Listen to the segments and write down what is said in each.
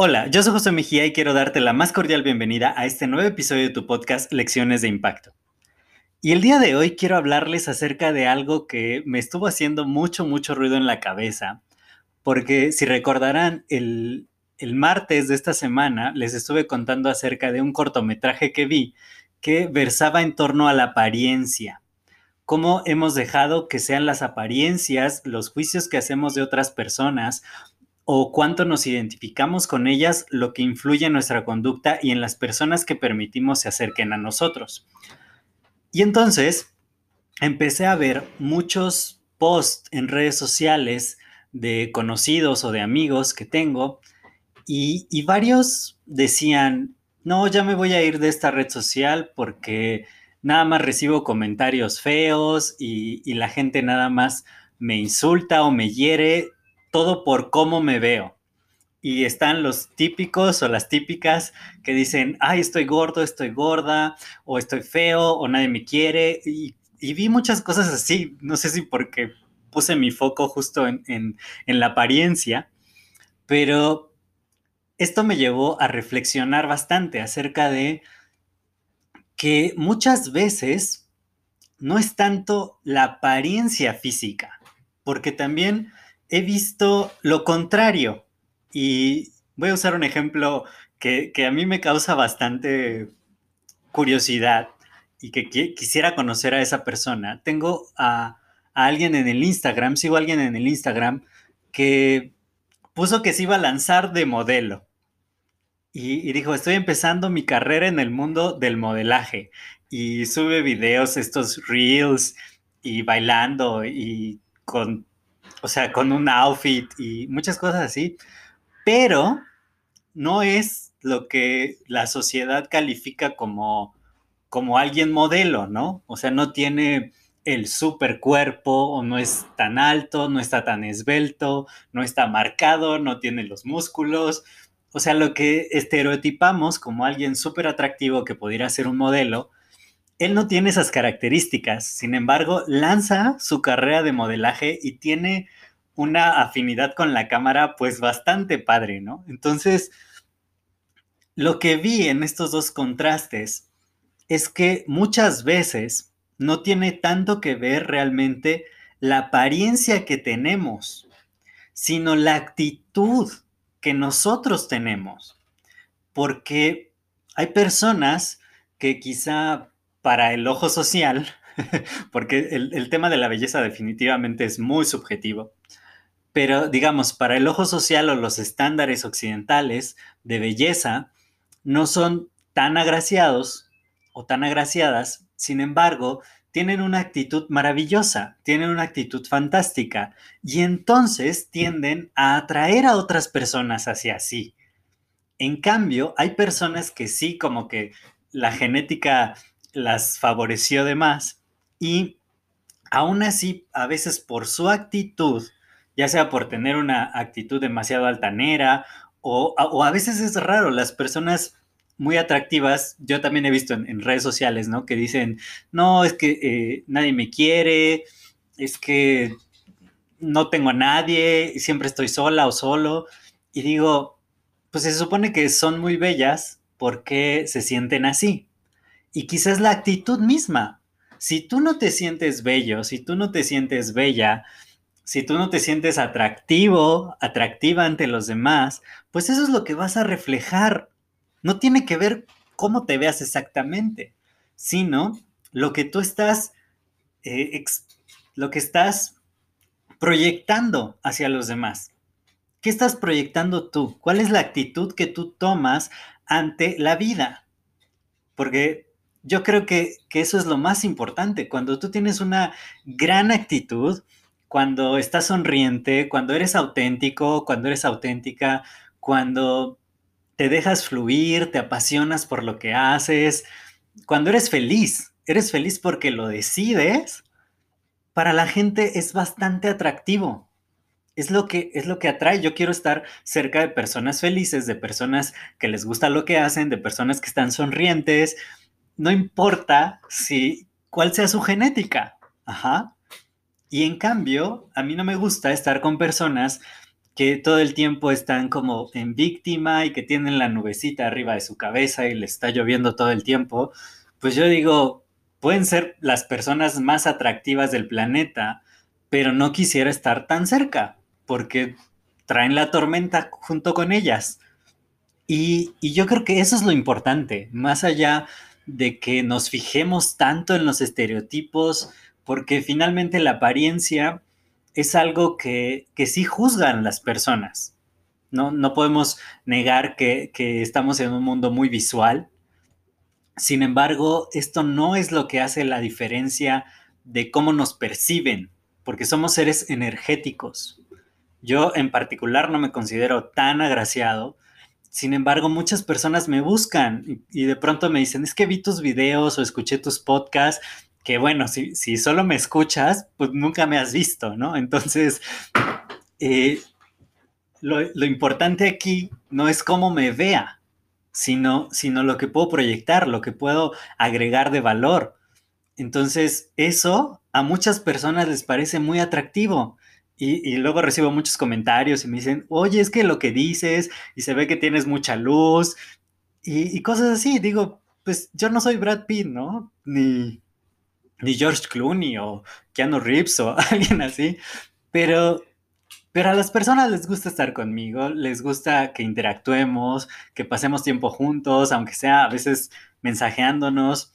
Hola, yo soy José Mejía y quiero darte la más cordial bienvenida a este nuevo episodio de tu podcast Lecciones de Impacto. Y el día de hoy quiero hablarles acerca de algo que me estuvo haciendo mucho, mucho ruido en la cabeza, porque si recordarán, el, el martes de esta semana les estuve contando acerca de un cortometraje que vi que versaba en torno a la apariencia cómo hemos dejado que sean las apariencias, los juicios que hacemos de otras personas o cuánto nos identificamos con ellas, lo que influye en nuestra conducta y en las personas que permitimos se acerquen a nosotros. Y entonces empecé a ver muchos posts en redes sociales de conocidos o de amigos que tengo y, y varios decían, no, ya me voy a ir de esta red social porque nada más recibo comentarios feos y, la gente nada más me insulta o me hiere todo por cómo me veo. Y están los típicos o las típicas que dicen, ay, estoy gordo, estoy gorda, o estoy feo, o nadie me quiere. Y, vi muchas cosas así, no sé si porque puse mi foco justo en la apariencia, pero esto me llevó a reflexionar bastante acerca de que muchas veces no es tanto la apariencia física, porque también he visto lo contrario. Y voy a usar un ejemplo que, a mí me causa bastante curiosidad y que quisiera conocer a esa persona. Tengo a, alguien en el Instagram, sigo a alguien en el Instagram que puso que se iba a lanzar de modelo. Y, y, dijo, estoy empezando mi carrera en el mundo del modelaje. Y sube videos, estos reels, y bailando, y con o sea, con un outfit y muchas cosas así, pero no es lo que la sociedad califica como, como alguien modelo, ¿no? O sea, no tiene el super cuerpo o no es tan alto, no está tan esbelto, no está marcado, no tiene los músculos. O sea, lo que estereotipamos como alguien súper atractivo que pudiera ser un modelo, él no tiene esas características, sin embargo, lanza su carrera de modelaje y tiene una afinidad con la cámara pues bastante padre, ¿no? Entonces, lo que vi en estos dos contrastes es que muchas veces no tiene tanto que ver realmente la apariencia que tenemos, sino la actitud que nosotros tenemos. Porque hay personas que quizá para el ojo social, porque el, tema de la belleza definitivamente es muy subjetivo, pero digamos, para el ojo social o los estándares occidentales de belleza no son tan agraciados o tan agraciadas, sin embargo, tienen una actitud maravillosa, tienen una actitud fantástica y entonces tienden a atraer a otras personas hacia sí. En cambio, hay personas que sí, como que la genética las favoreció de más y aún así a veces por su actitud, ya sea por tener una actitud demasiado altanera o, a veces es raro, las personas muy atractivas, yo también he visto en, redes sociales, ¿no? Que dicen, no, es que eh, nadie me quiere, es que no tengo a nadie, siempre estoy sola o solo. Y digo, pues se supone que son muy bellas porque se sienten así y quizás la actitud misma. Si tú no te sientes bello, si tú no te sientes bella, si tú no te sientes atractivo, atractiva ante los demás, pues eso es lo que vas a reflejar. No tiene que ver cómo te veas exactamente, sino lo que tú estás, eh, lo que estás proyectando hacia los demás. ¿Qué estás proyectando tú? ¿Cuál es la actitud que tú tomas ante la vida? Porque yo creo que, eso es lo más importante. Cuando tú tienes una gran actitud, cuando estás sonriente, cuando eres auténtico, cuando eres auténtica, cuando te dejas fluir, te apasionas por lo que haces, cuando eres feliz, eres feliz porque lo decides, para la gente es bastante atractivo. Es lo que es lo que atrae. Yo quiero estar cerca de personas felices, de personas que les gusta lo que hacen, de personas que están sonrientes. No importa si cuál sea su genética. Ajá. Y en cambio, a mí no me gusta estar con personas que todo el tiempo están como en víctima y que tienen la nubecita arriba de su cabeza y le está lloviendo todo el tiempo, pues yo digo, pueden ser las personas más atractivas del planeta, pero no quisiera estar tan cerca porque traen la tormenta junto con ellas. Y, y yo creo que eso es lo importante, más allá de que nos fijemos tanto en los estereotipos, porque finalmente la apariencia es algo que, que sí juzgan las personas. No, no podemos negar que, que estamos en un mundo muy visual. Sin embargo, esto no es lo que hace la diferencia de cómo nos perciben, porque somos seres energéticos. Yo en particular no me considero tan agraciado, sin embargo, muchas personas me buscan y, y, de pronto me dicen, es que vi tus videos o escuché tus podcasts que bueno, si, si solo me escuchas, pues nunca me has visto, ¿no? Entonces, eh, lo, lo, importante aquí no es cómo me vea, sino, sino lo que puedo proyectar, lo que puedo agregar de valor. Entonces, eso a muchas personas les parece muy atractivo. Y, y, luego recibo muchos comentarios y me dicen, oye, es que lo que dices y se ve que tienes mucha luz y, y cosas así. Digo, pues yo no soy Brad Pitt, ¿no? Ni, ni George Clooney o Keanu Reeves o alguien así, pero, pero a las personas les gusta estar conmigo, les gusta que interactuemos, que pasemos tiempo juntos, aunque sea a veces mensajeándonos.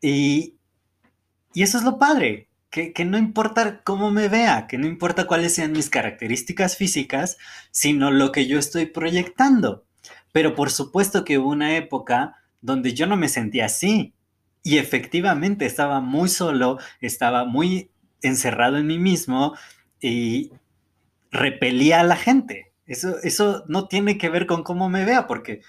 Y, y eso es lo padre, que, que, no importa cómo me vea, que no importa cuáles sean mis características físicas, sino lo que yo estoy proyectando. Pero por supuesto que hubo una época donde yo no me sentía así, y efectivamente estaba muy solo, estaba muy encerrado en mí mismo y repelía a la gente. Eso, eso no tiene que ver con cómo me vea, porque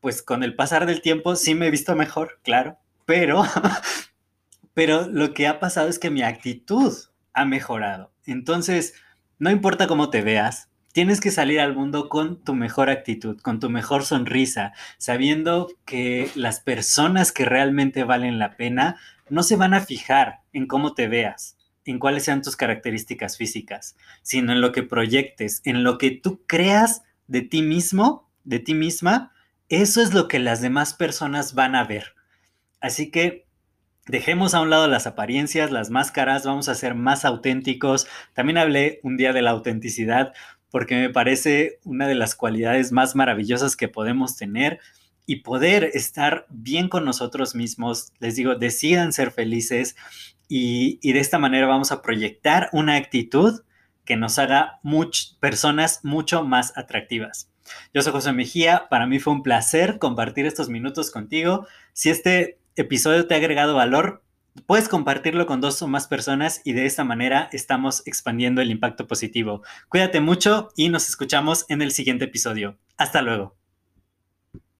pues con el pasar del tiempo sí me he visto mejor, claro, pero, pero lo que ha pasado es que mi actitud ha mejorado. Entonces, no importa cómo te veas, Tienes que salir al mundo con tu mejor actitud, con tu mejor sonrisa, sabiendo que las personas que realmente valen la pena no se van a fijar en cómo te veas, en cuáles sean tus características físicas, sino en lo que proyectes, en lo que tú creas de ti mismo, de ti misma, eso es lo que las demás personas van a ver. Así que dejemos a un lado las apariencias, las máscaras, vamos a ser más auténticos. También hablé un día de la autenticidad porque me parece una de las cualidades más maravillosas que podemos tener y poder estar bien con nosotros mismos. Les digo, decidan ser felices y, y de esta manera vamos a proyectar una actitud que nos haga much, personas mucho más atractivas. Yo soy José Mejía, para mí fue un placer compartir estos minutos contigo. Si este episodio te ha agregado valor, Puedes compartirlo con dos o más personas y de esta manera estamos expandiendo el impacto positivo. Cuídate mucho y nos escuchamos en el siguiente episodio. Hasta luego.